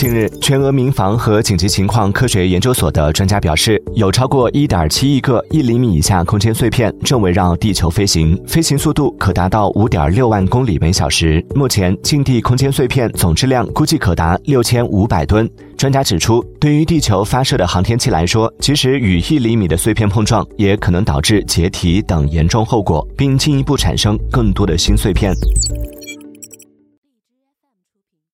近日全俄民防和紧急情况科学研究所的专家表示有超过一点七亿个一厘米以下空间碎片正围绕地球飞行飞行速度可达到五点六万公里每小时。目前近地空间碎片总质量估计可达六千五百吨。专家指出对于地球发射的航天器来说即使与一厘米的碎片碰撞也可能导致解体等严重后果并进一步产生更多的新碎片。